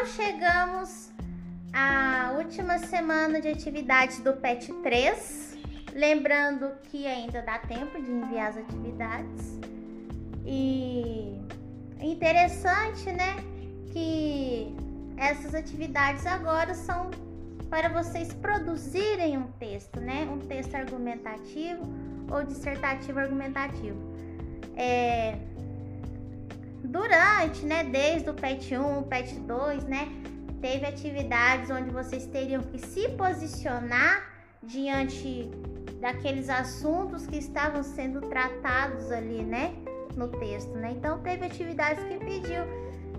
Então chegamos à última semana de atividades do PET 3. Lembrando que ainda dá tempo de enviar as atividades. E interessante, né? Que essas atividades agora são para vocês produzirem um texto, né? Um texto argumentativo ou dissertativo argumentativo. É, durante, né, desde o PET 1, PET 2, né, teve atividades onde vocês teriam que se posicionar diante daqueles assuntos que estavam sendo tratados ali, né, no texto, né? Então teve atividades que pediu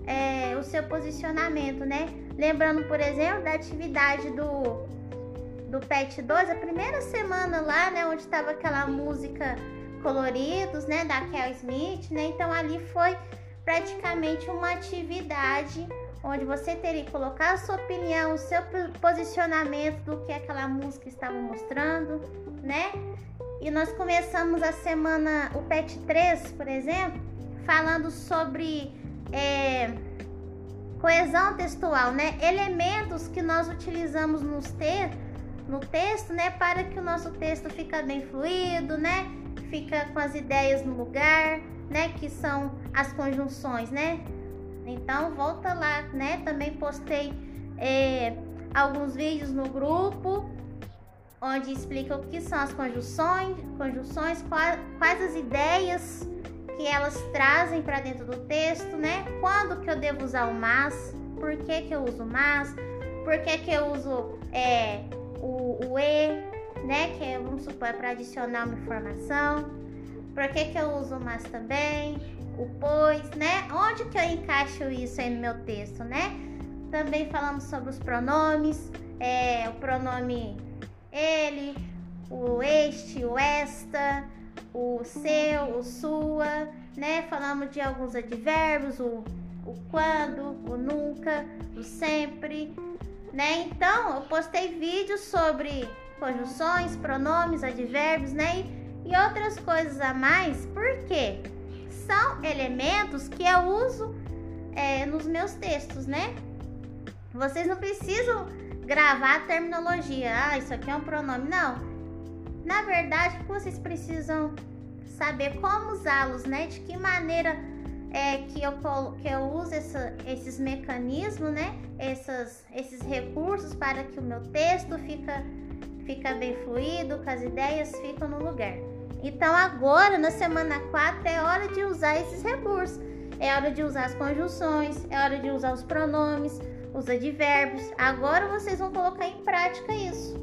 é, o seu posicionamento, né? Lembrando, por exemplo, da atividade do do PET 2, a primeira semana lá, né, onde estava aquela música coloridos, né, da Kel Smith, né? Então ali foi praticamente uma atividade onde você teria que colocar a sua opinião, o seu posicionamento do que aquela música estava mostrando, né? E nós começamos a semana, o PET 3, por exemplo, falando sobre é, coesão textual, né? Elementos que nós utilizamos nos te no texto, né? Para que o nosso texto fica bem fluido, né? Fica com as ideias no lugar, né? Que são as conjunções, né? Então volta lá, né? Também postei é, alguns vídeos no grupo onde explica o que são as conjunções, conjunções, quais, quais as ideias que elas trazem para dentro do texto, né? Quando que eu devo usar o mas, por que, que eu uso mas, por que, que eu uso é, o, o e, né? Que é, vamos supor, é para adicionar uma informação. Por que, que eu uso mas também? O pois, né? Onde que eu encaixo isso aí no meu texto, né? Também falamos sobre os pronomes, é, o pronome ele, o este, o esta, o seu, o sua, né? Falamos de alguns advérbios, o, o quando, o nunca, o sempre, né? Então, eu postei vídeos sobre conjunções, pronomes, advérbios, né? e outras coisas a mais, porque são elementos que eu uso é, nos meus textos, né? Vocês não precisam gravar a terminologia, ah, isso aqui é um pronome, não. Na verdade, vocês precisam saber como usá-los, né? De que maneira é que eu, que eu uso essa, esses mecanismos, né? Essas, esses recursos para que o meu texto fica, fica bem fluido, que as ideias ficam no lugar. Então agora, na semana 4, é hora de usar esses recursos. É hora de usar as conjunções, é hora de usar os pronomes, os advérbios. Agora vocês vão colocar em prática isso.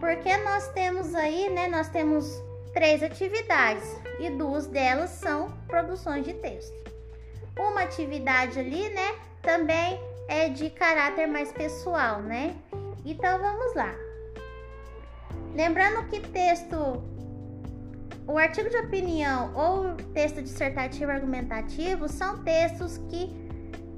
Porque nós temos aí, né, nós temos três atividades e duas delas são produções de texto. Uma atividade ali, né, também é de caráter mais pessoal, né? Então vamos lá. Lembrando que texto o artigo de opinião ou texto dissertativo argumentativo são textos que,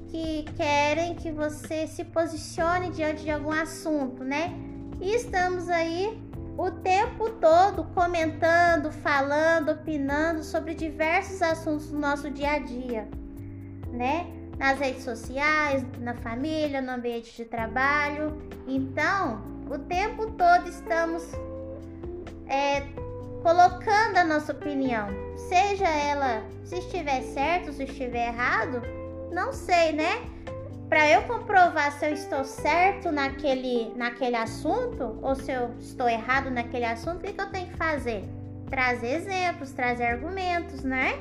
que querem que você se posicione diante de algum assunto, né? E estamos aí o tempo todo comentando, falando, opinando sobre diversos assuntos do nosso dia a dia, né? Nas redes sociais, na família, no ambiente de trabalho. Então, o tempo todo estamos é, colocando a nossa opinião, seja ela se estiver certo, se estiver errado, não sei, né? Para eu comprovar se eu estou certo naquele, naquele assunto ou se eu estou errado naquele assunto, o que, eu tenho que fazer? Trazer exemplos, trazer argumentos, né?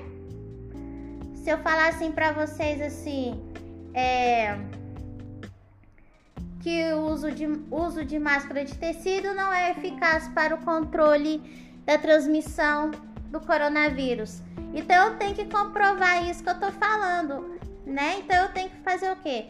Se eu falar assim para vocês assim, é, que o uso de, uso de máscara de tecido não é eficaz para o controle da transmissão do coronavírus. Então eu tenho que comprovar isso que eu tô falando, né? Então eu tenho que fazer o quê?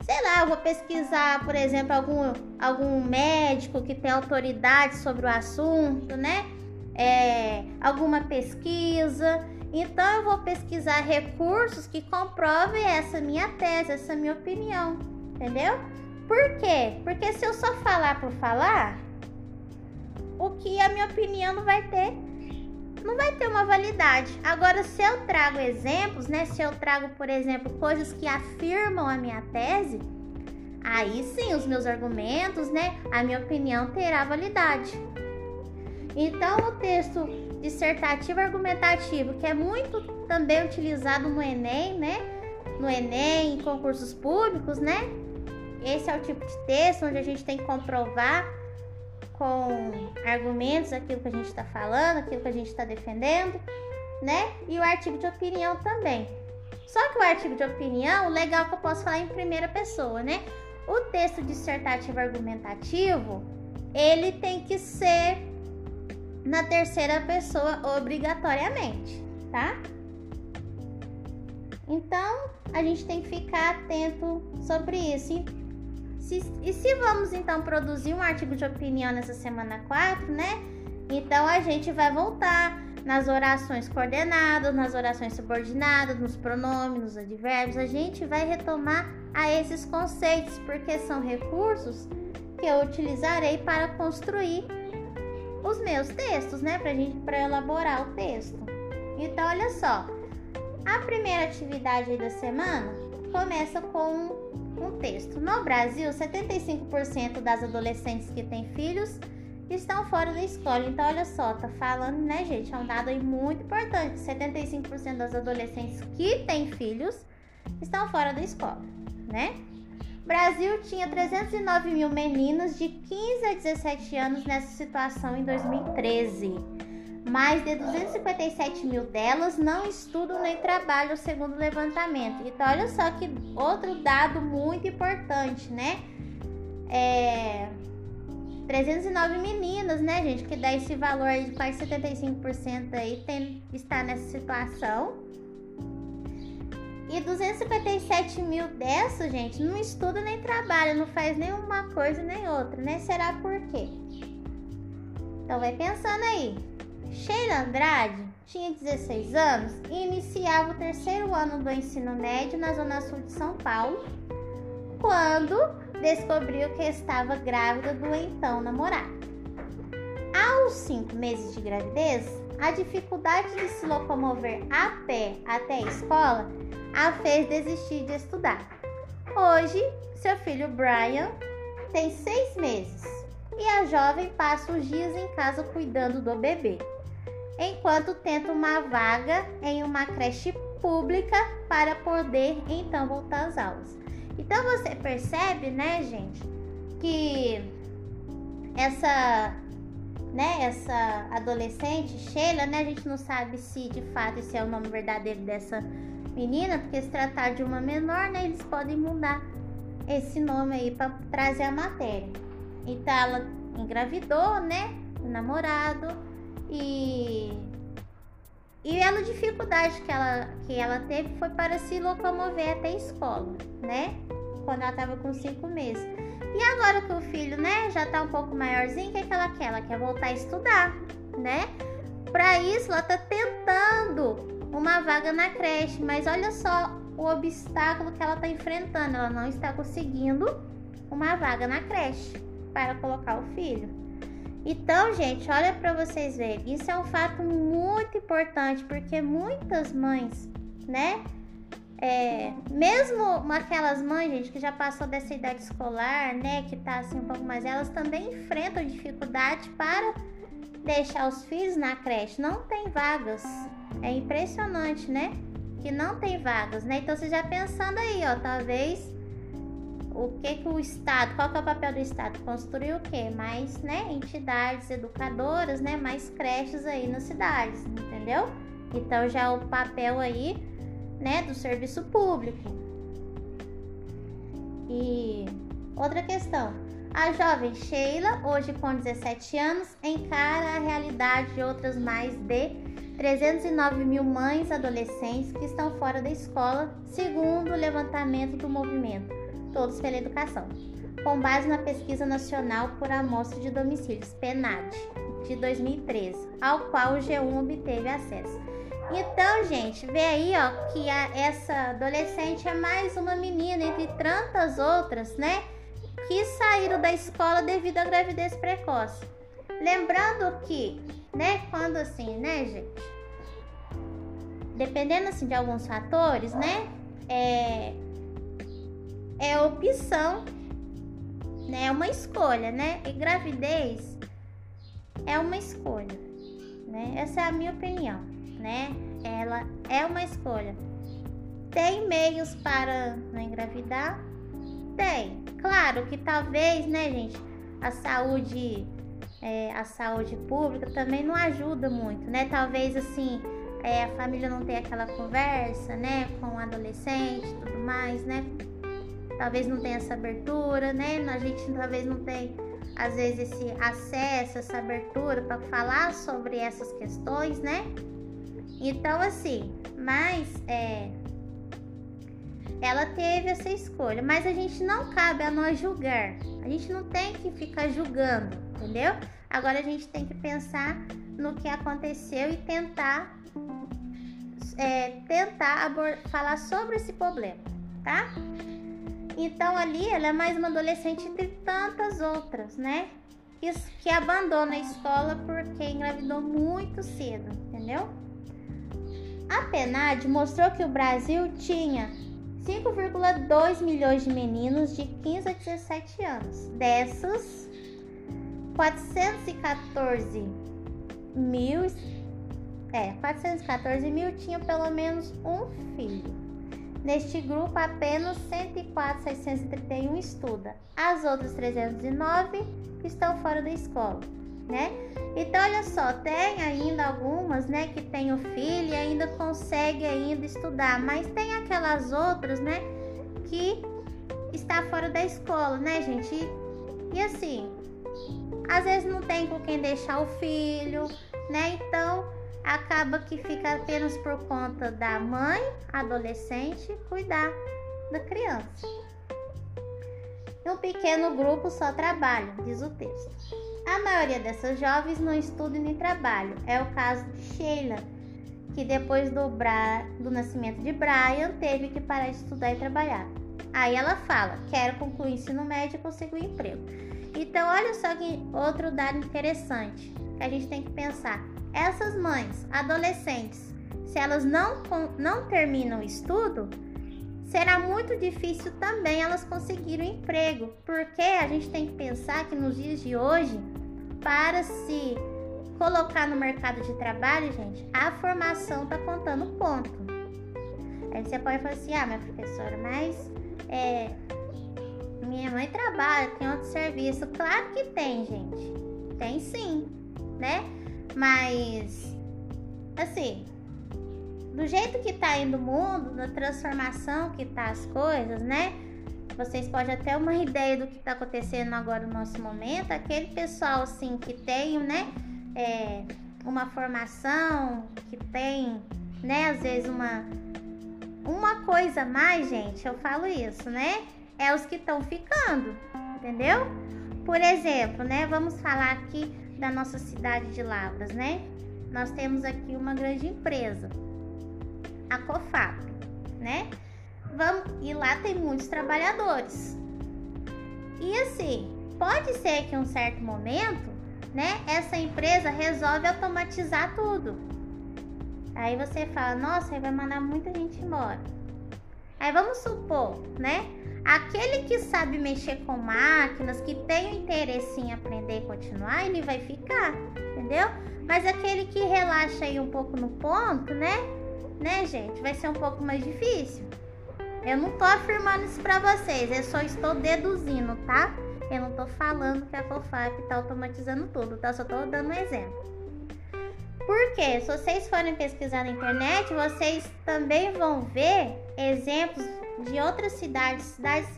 Sei lá, eu vou pesquisar, por exemplo, algum, algum médico que tem autoridade sobre o assunto, né? É, alguma pesquisa. Então eu vou pesquisar recursos que comprovem essa minha tese, essa minha opinião, entendeu? Por quê? Porque se eu só falar por falar, o que a minha opinião não vai ter não vai ter uma validade. Agora, se eu trago exemplos, né? Se eu trago, por exemplo, coisas que afirmam a minha tese, aí sim os meus argumentos, né? A minha opinião terá validade. Então, o texto dissertativo argumentativo, que é muito também utilizado no Enem, né? No Enem, em concursos públicos, né? Esse é o tipo de texto onde a gente tem que comprovar com argumentos aquilo que a gente está falando, aquilo que a gente está defendendo, né? E o artigo de opinião também. Só que o artigo de opinião, legal que eu posso falar em primeira pessoa, né? O texto dissertativo argumentativo, ele tem que ser na terceira pessoa obrigatoriamente, tá? Então, a gente tem que ficar atento sobre isso. Se, e se vamos então produzir um artigo de opinião nessa semana 4, né? Então a gente vai voltar nas orações coordenadas, nas orações subordinadas, nos pronomes, nos advérbios. A gente vai retomar a esses conceitos, porque são recursos que eu utilizarei para construir os meus textos, né? Pra gente para elaborar o texto. Então, olha só. A primeira atividade da semana começa com um texto. No Brasil, 75% das adolescentes que têm filhos estão fora da escola. Então, olha só, tá falando, né, gente? É um dado aí muito importante. 75% das adolescentes que têm filhos estão fora da escola, né? Brasil tinha 309 mil meninos de 15 a 17 anos nessa situação em 2013 mais de 257 mil delas não estudam nem trabalham, segundo o levantamento. Então, olha só que outro dado muito importante, né? É 309 meninas, né, gente? Que dá esse valor aí de quase 75% aí tem, está nessa situação. E 257 mil dessas, gente, não estuda nem trabalha, não faz nenhuma coisa nem outra, né? Será por quê? Então vai pensando aí. Sheila Andrade tinha 16 anos e iniciava o terceiro ano do ensino médio na Zona Sul de São Paulo, quando descobriu que estava grávida do então namorado. Aos cinco meses de gravidez, a dificuldade de se locomover a pé até a escola a fez desistir de estudar. Hoje, seu filho Brian tem seis meses e a jovem passa os dias em casa cuidando do bebê enquanto tenta uma vaga em uma creche pública para poder então voltar às aulas. Então você percebe, né, gente, que essa né, essa adolescente, Sheila, né, a gente não sabe se de fato esse é o nome verdadeiro dessa menina, porque se tratar de uma menor, né, eles podem mudar esse nome aí para trazer a matéria. Então ela engravidou, né, o namorado, e, e a dificuldade que ela, que ela teve foi para se locomover até a escola, né? Quando ela estava com cinco meses. E agora que o filho, né, já tá um pouco maiorzinho, o que, é que ela quer? Ela quer voltar a estudar, né? Para isso, ela tá tentando uma vaga na creche, mas olha só o obstáculo que ela tá enfrentando. Ela não está conseguindo uma vaga na creche para colocar o filho. Então, gente, olha para vocês verem, isso é um fato muito importante porque muitas mães, né? É, mesmo aquelas mães, gente, que já passou dessa idade escolar, né, que tá assim um pouco mais, elas também enfrentam dificuldade para deixar os filhos na creche. Não tem vagas. É impressionante, né? Que não tem vagas, né? Então você já pensando aí, ó, talvez o que que o Estado, qual que é o papel do Estado? Construir o quê? Mais, né, entidades educadoras, né, mais creches aí nas cidades, entendeu? Então já é o papel aí, né, do serviço público. E outra questão, a jovem Sheila, hoje com 17 anos, encara a realidade de outras mais de 309 mil mães adolescentes que estão fora da escola, segundo o levantamento do movimento Todos pela Educação, com base na Pesquisa Nacional por Amostra de Domicílios, PNAD, de 2013, ao qual o G1 obteve acesso. Então, gente, vê aí, ó, que a, essa adolescente é mais uma menina entre tantas outras, né, que saíram da escola devido à gravidez precoce. Lembrando que né? Quando assim, né, gente? Dependendo assim de alguns fatores, né? É, é opção, né? É uma escolha, né? E gravidez é uma escolha, né? Essa é a minha opinião, né? Ela é uma escolha. Tem meios para não engravidar? Tem. Claro que talvez, né, gente, a saúde, é, a saúde pública também não ajuda muito, né? Talvez assim, é, a família não tenha aquela conversa, né, com o adolescente tudo mais, né? Talvez não tenha essa abertura, né? A gente talvez não tem, às vezes, esse acesso, essa abertura para falar sobre essas questões, né? Então, assim, mas é, ela teve essa escolha, mas a gente não cabe a nós julgar. A gente não tem que ficar julgando, entendeu? Agora a gente tem que pensar no que aconteceu e tentar é, tentar falar sobre esse problema, tá? Então ali ela é mais uma adolescente entre tantas outras, né? Que, que abandona a escola porque engravidou muito cedo, entendeu? A PNAD mostrou que o Brasil tinha 5,2 milhões de meninos de 15 a 17 anos. Dessas, 414 mil, é, 414 mil tinham pelo menos um filho. Neste grupo, apenas 104.631 estuda. As outras 309 estão fora da escola, né? Então, olha só, tem ainda algumas, né, que tem o filho e ainda consegue ainda estudar, mas tem aquelas outras, né, que está fora da escola, né, gente? E, e assim, às vezes não tem com quem deixar o filho, né? Então, acaba que fica apenas por conta da mãe, adolescente, cuidar da criança. Um pequeno grupo só trabalha, diz o texto. A maioria dessas jovens não estuda nem trabalha. É o caso de Sheila, que depois do, Bra... do nascimento de Brian teve que parar de estudar e trabalhar. Aí ela fala: quero concluir o ensino médio e conseguir um emprego. Então, olha só que outro dado interessante que a gente tem que pensar. Essas mães, adolescentes, se elas não, não terminam o estudo, será muito difícil também elas conseguirem um emprego, porque a gente tem que pensar que nos dias de hoje, para se colocar no mercado de trabalho, gente, a formação tá contando ponto. Aí você pode falar assim, ah, minha professora, mas é, minha mãe trabalha, tem outro serviço. Claro que tem, gente. Tem sim, né? Mas, assim, do jeito que tá indo o mundo, da transformação que tá as coisas, né? Vocês podem até uma ideia do que tá acontecendo agora no nosso momento. Aquele pessoal, assim, que tem, né? É, uma formação, que tem, né? Às vezes uma... Uma coisa a mais, gente, eu falo isso, né? É os que estão ficando, entendeu? Por exemplo, né? Vamos falar aqui da nossa cidade de Lavras, né? Nós temos aqui uma grande empresa a COFAP, né? Vamos, e lá tem muitos trabalhadores. E assim, pode ser que em um certo momento, né, essa empresa resolve automatizar tudo. Aí você fala, nossa, aí vai mandar muita gente embora. Aí vamos supor, né? Aquele que sabe mexer com máquinas, que tem o interesse em aprender e continuar, ele vai ficar, entendeu? Mas aquele que relaxa aí um pouco no ponto, né? né, gente? Vai ser um pouco mais difícil. Eu não tô afirmando isso pra vocês, eu só estou deduzindo, tá? Eu não tô falando que a FOFAP tá automatizando tudo, tá? Só tô dando um exemplo. Porque se vocês forem pesquisar na internet, vocês também vão ver exemplos de outras cidades, cidades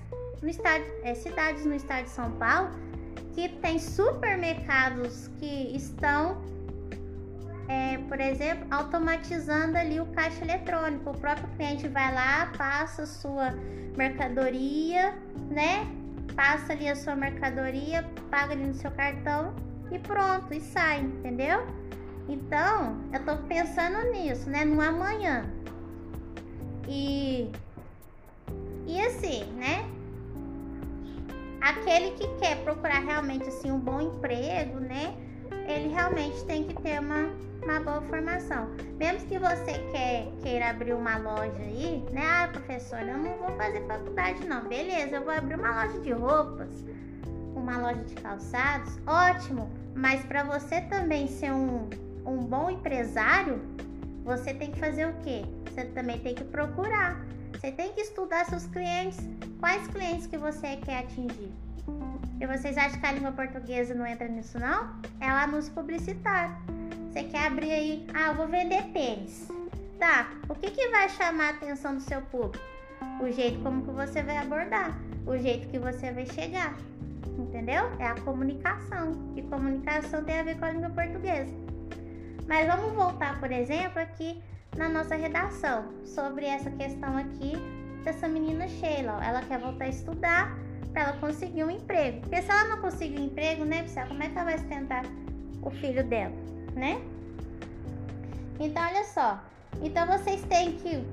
no estado, é, cidades no estado de São Paulo, que tem supermercados que estão é, por exemplo, automatizando ali o caixa eletrônico. O próprio cliente vai lá, passa sua mercadoria, né? Passa ali a sua mercadoria, paga ali no seu cartão e pronto, e sai, entendeu? Então, eu tô pensando nisso, né? No amanhã. E e assim, né? Aquele que quer procurar realmente assim um bom emprego, né? ele realmente tem que ter uma, uma boa formação. Mesmo que você quer, queira abrir uma loja aí, né? Ah, professora, eu não vou fazer faculdade não. Beleza, eu vou abrir uma loja de roupas, uma loja de calçados, ótimo. Mas para você também ser um, um bom empresário, você tem que fazer o quê? Você também tem que procurar. Você tem que estudar seus clientes. Quais clientes que você quer atingir? E vocês acham que a língua portuguesa não entra nisso não? É o anúncio publicitário. Você quer abrir aí, ah, eu vou vender tênis. Tá, o que, que vai chamar a atenção do seu público? O jeito como que você vai abordar, o jeito que você vai chegar. Entendeu? É a comunicação. E comunicação tem a ver com a língua portuguesa. Mas vamos voltar, por exemplo, aqui na nossa redação sobre essa questão aqui dessa menina Sheila. Ela quer voltar a estudar para ela conseguir um emprego. Porque se ela não conseguir um emprego, né, pessoal, como é que ela vai sustentar o filho dela, né? Então, olha só. Então, vocês têm que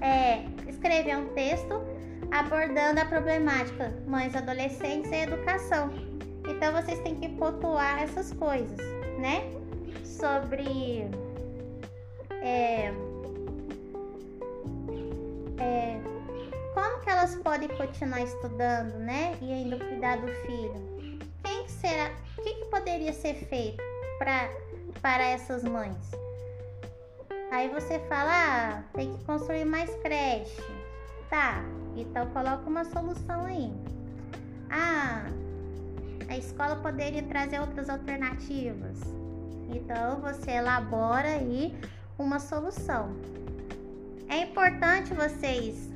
é, escrever um texto abordando a problemática mães, adolescentes e educação. Então, vocês têm que pontuar essas coisas, né? Sobre é, é, como que elas podem continuar estudando, né? E ainda cuidar do filho? Quem que será? O que, que poderia ser feito para para essas mães? Aí você fala, ah, tem que construir mais creche. Tá, então coloca uma solução aí. Ah, a escola poderia trazer outras alternativas. Então você elabora aí uma solução. É importante vocês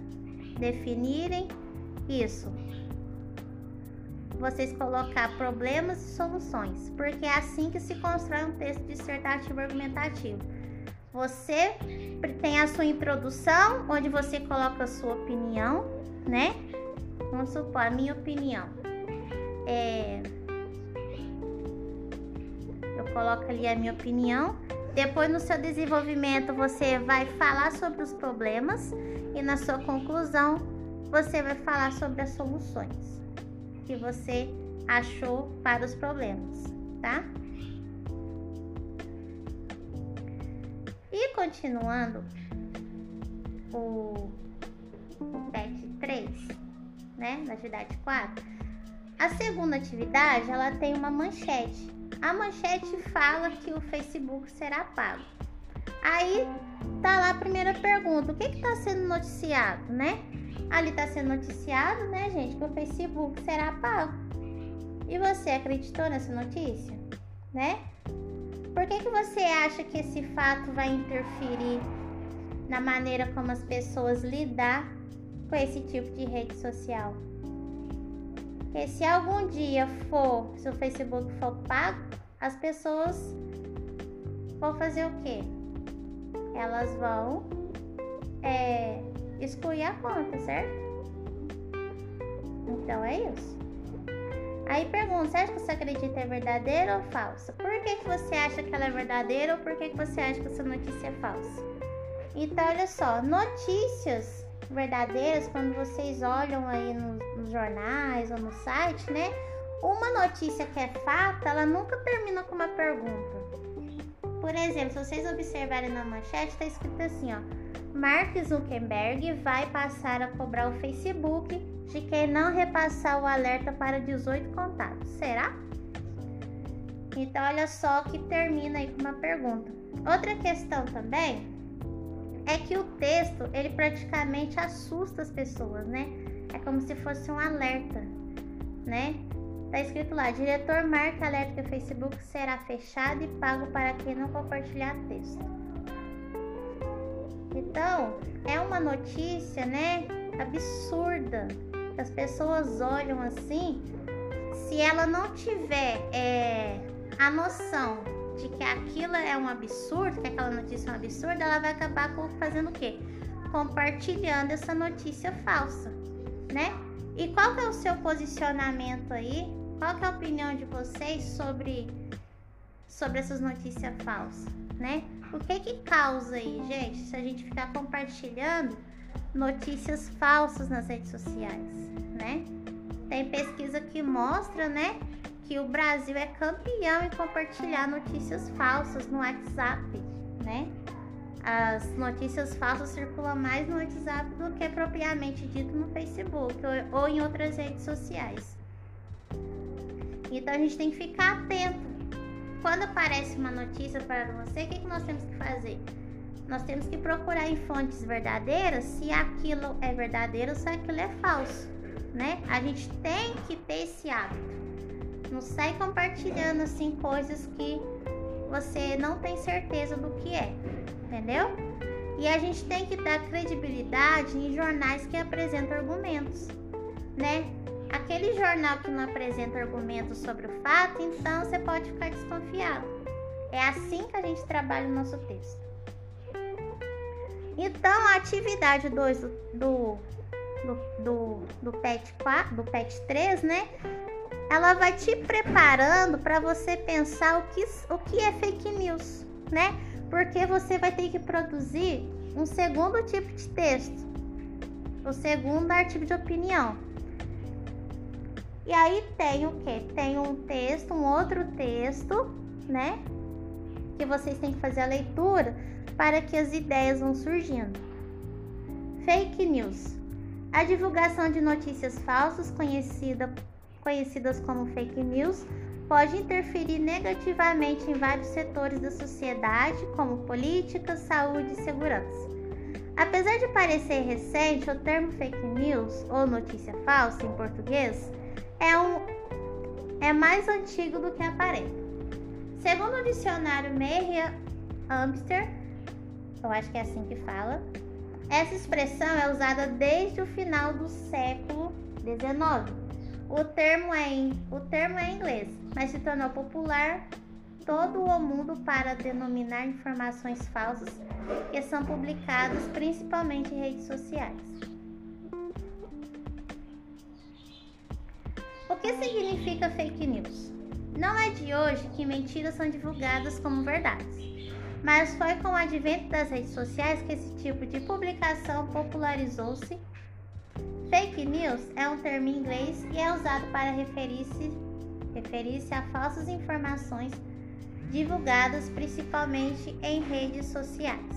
definirem isso. Vocês colocar problemas e soluções, porque é assim que se constrói um texto dissertativo argumentativo. Você tem a sua introdução, onde você coloca a sua opinião, né? Vamos supor, a minha opinião. É... Eu coloco ali a minha opinião. Depois, no seu desenvolvimento, você vai falar sobre os problemas e na sua conclusão, você vai falar sobre as soluções que você achou para os problemas, tá? E continuando o, o PET 3, né, na atividade 4, a segunda atividade, ela tem uma manchete a manchete fala que o Facebook será pago. Aí tá lá a primeira pergunta: o que está sendo noticiado, né? Ali está sendo noticiado, né, gente, que o Facebook será pago. E você acreditou nessa notícia, né? Por que, que você acha que esse fato vai interferir na maneira como as pessoas lidar com esse tipo de rede social? Porque se algum dia for, se o Facebook for pago, as pessoas vão fazer o quê? Elas vão é, excluir a conta, certo? Então é isso. Aí pergunta, você acha que você acredita é verdadeira ou falsa? Por que, que você acha que ela é verdadeira ou por que, que você acha que essa notícia é falsa? Então, olha só, notícias verdadeiras, quando vocês olham aí nos, jornais ou no site, né? Uma notícia que é fato, ela nunca termina com uma pergunta. Por exemplo, se vocês observarem na manchete, está escrito assim, ó. Mark Zuckerberg vai passar a cobrar o Facebook de quem não repassar o alerta para 18 contatos. Será? Então, olha só que termina aí com uma pergunta. Outra questão também é que o texto, ele praticamente assusta as pessoas, né? É como se fosse um alerta, né? Tá escrito lá: diretor marca alerta que o Facebook será fechado e pago para quem não compartilhar texto. Então, é uma notícia, né? Absurda. As pessoas olham assim. Se ela não tiver é, a noção de que aquilo é um absurdo, que aquela notícia é um absurdo, ela vai acabar fazendo o quê? Compartilhando essa notícia falsa, né? E qual que é o seu posicionamento aí? Qual que é a opinião de vocês sobre sobre essas notícias falsas, né? O que que causa aí, gente, se a gente ficar compartilhando notícias falsas nas redes sociais, né? Tem pesquisa que mostra, né, que o Brasil é campeão em compartilhar notícias falsas no WhatsApp, né? As notícias falsas circulam mais no WhatsApp do que propriamente dito no Facebook ou, em outras redes sociais. Então a gente tem que ficar atento. Quando aparece uma notícia para você, o que, que nós temos que fazer? Nós temos que procurar em fontes verdadeiras se aquilo é verdadeiro ou se aquilo é falso, né? A gente tem que ter esse hábito. Não sai compartilhando assim coisas que você não tem certeza do que é, entendeu? E a gente tem que dar credibilidade em jornais que apresentam argumentos, né? Aquele jornal que não apresenta argumentos sobre o fato, então você pode ficar desconfiado. É assim que a gente trabalha o nosso texto. Então, a atividade 2 do, do, do, do, PET 4, do PET 3, né? Ela vai te preparando para você pensar o que, o que é fake news, né? Porque você vai ter que produzir um segundo tipo de texto, o segundo artigo de opinião. E aí tem o que? Tem um texto, um outro texto, né? Que vocês têm que fazer a leitura para que as ideias vão surgindo. Fake news. A divulgação de notícias falsas, conhecida, conhecidas como fake news, pode interferir negativamente em vários setores da sociedade, como política, saúde e segurança. Apesar de parecer recente, o termo fake news ou notícia falsa em português é, um, é mais antigo do que aparenta. Segundo o dicionário Merriam-Webster, eu acho que é assim que fala. Essa expressão é usada desde o final do século XIX. O termo é em, o termo é inglês, mas se tornou popular todo o mundo para denominar informações falsas que são publicadas principalmente em redes sociais. O que significa fake news? Não é de hoje que mentiras são divulgadas como verdades mas foi com o advento das redes sociais que esse tipo de publicação popularizou-se. Fake news é um termo em inglês e é usado para referir-se referir a falsas informações divulgadas principalmente em redes sociais.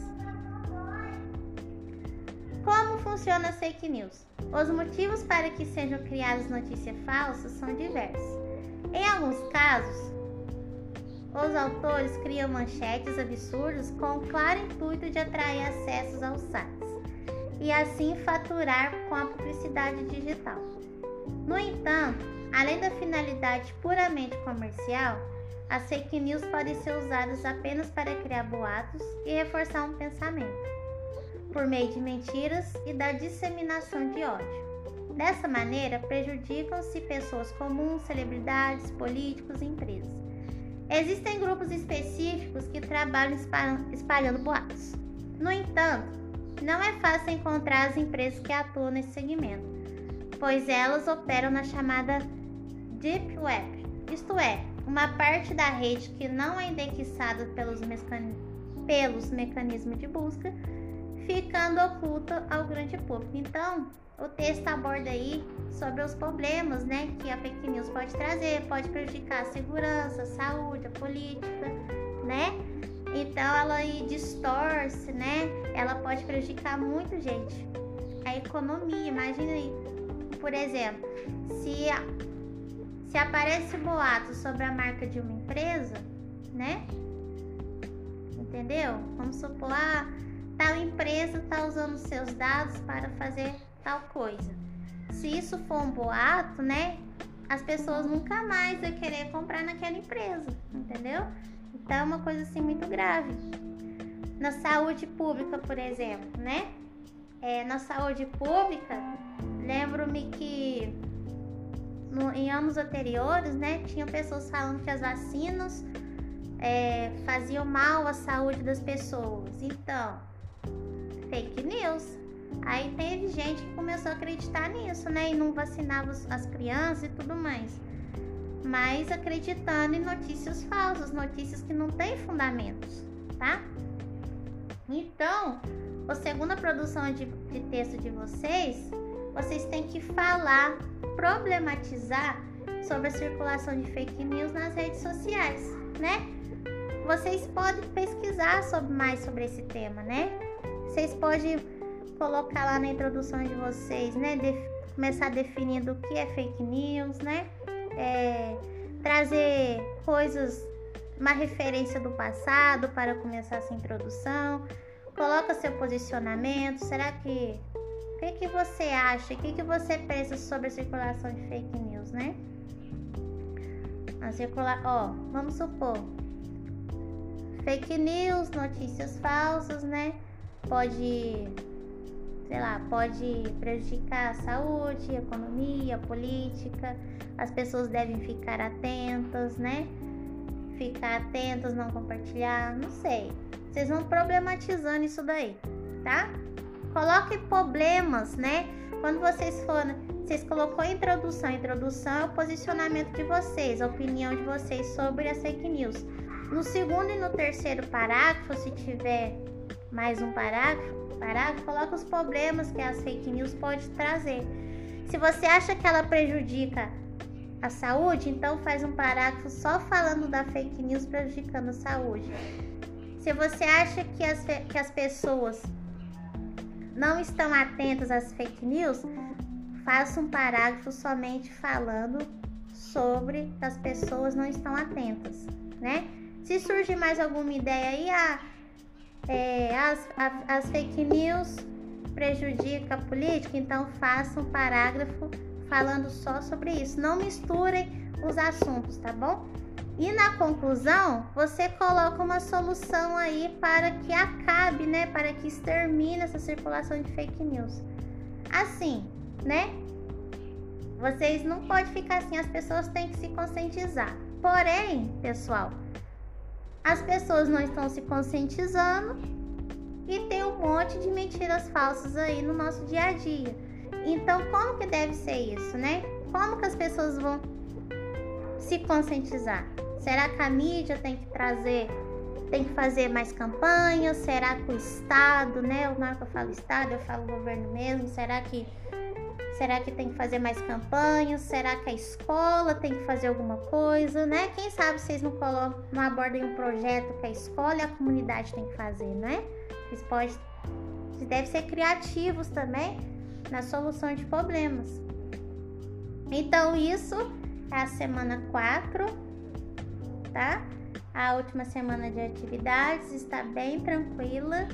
Como funciona as fake news? Os motivos para que sejam criadas notícias falsas são diversos. Em alguns casos, os autores criam manchetes absurdas com o claro intuito de atrair acessos aos sites e assim faturar com a publicidade digital. No entanto, além da finalidade puramente comercial, as fake news podem ser usadas apenas para criar boatos e reforçar um pensamento, por meio de mentiras e da disseminação de ódio. Dessa maneira, prejudicam-se pessoas comuns, celebridades, políticos e empresas. Existem grupos específicos que trabalham espalhando boatos. No entanto, não é fácil encontrar as empresas que atuam nesse segmento, pois elas operam na chamada Deep Web, isto é, uma parte da rede que não é indexada pelos, pelos mecanismos de busca, ficando oculta ao grande público. Então, o texto aborda aí sobre os problemas, né, que a fake news pode trazer, pode prejudicar a segurança, a saúde, a política, né? Então ela distorce, né? Ela pode prejudicar muito, gente. A economia, imagina aí. Por exemplo, se se aparece boato sobre a marca de uma empresa, né? Entendeu? Vamos supor, ah, tal empresa está usando seus dados para fazer tal coisa. Se isso for um boato, né? As pessoas nunca mais vão querer comprar naquela empresa, entendeu? É uma coisa assim muito grave. Na saúde pública, por exemplo, né? É, na saúde pública, lembro-me que no, em anos anteriores, né, tinham pessoas falando que as vacinas é, faziam mal à saúde das pessoas. Então, fake news. Aí teve gente que começou a acreditar nisso, né? E não vacinava as crianças e tudo mais. Mas acreditando em notícias falsas, notícias que não têm fundamentos, tá? Então, a segunda produção de, de texto de vocês, vocês têm que falar, problematizar sobre a circulação de fake news nas redes sociais, né? Vocês podem pesquisar sobre, mais sobre esse tema, né? Vocês podem colocar lá na introdução de vocês, né? De, começar definindo o que é fake news, né? É, trazer coisas, uma referência do passado para começar essa introdução. Coloca seu posicionamento. Será que o que, que você acha? O que, que você pensa sobre a circulação de fake news, né? A circular, ó, vamos supor, fake news, notícias falsas, né? Pode, sei lá, pode prejudicar a saúde, a economia, a política. As pessoas devem ficar atentas, né? Ficar atentas, não compartilhar, não sei. Vocês vão problematizando isso daí, tá? Coloque problemas, né? Quando vocês forem, vocês colocou a introdução, a introdução é o posicionamento de vocês, a opinião de vocês sobre as fake news. No segundo e no terceiro parágrafo, se tiver mais um parágrafo, parágrafo, coloca os problemas que as fake news pode trazer. Se você acha que ela prejudica a saúde, então faz um parágrafo só falando da fake news prejudicando a saúde. Se você acha que as, que as pessoas não estão atentos às fake news, faça um parágrafo somente falando sobre as pessoas não estão atentas, né? Se surge mais alguma ideia aí, ah, é, as, a, as fake news prejudicam a política, então faça um parágrafo falando só sobre isso. Não misturem os assuntos, tá bom? E na conclusão, você coloca uma solução aí para que acabe, né, para que extermine essa circulação de fake news. Assim, né? Vocês não podem ficar assim, as pessoas têm que se conscientizar. Porém, pessoal, as pessoas não estão se conscientizando e tem um monte de mentiras falsas aí no nosso dia a dia. Então, como que deve ser isso, né? Como que as pessoas vão se conscientizar? Será que a mídia tem que trazer, tem que fazer mais campanhas? Será que o Estado, né? Que eu falo Estado, eu falo governo mesmo. Será que Será que tem que fazer mais campanhas? Será que a escola tem que fazer alguma coisa, né? Quem sabe vocês não colocam, não abordem um projeto que a escola e a comunidade tem que fazer, né? Vocês podem, vocês devem ser criativos também na solução de problemas. Então, isso é a semana 4 tá? A última semana de atividades está bem tranquila.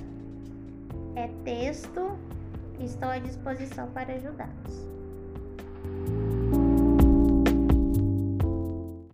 É texto. Estou à disposição para ajudá-los.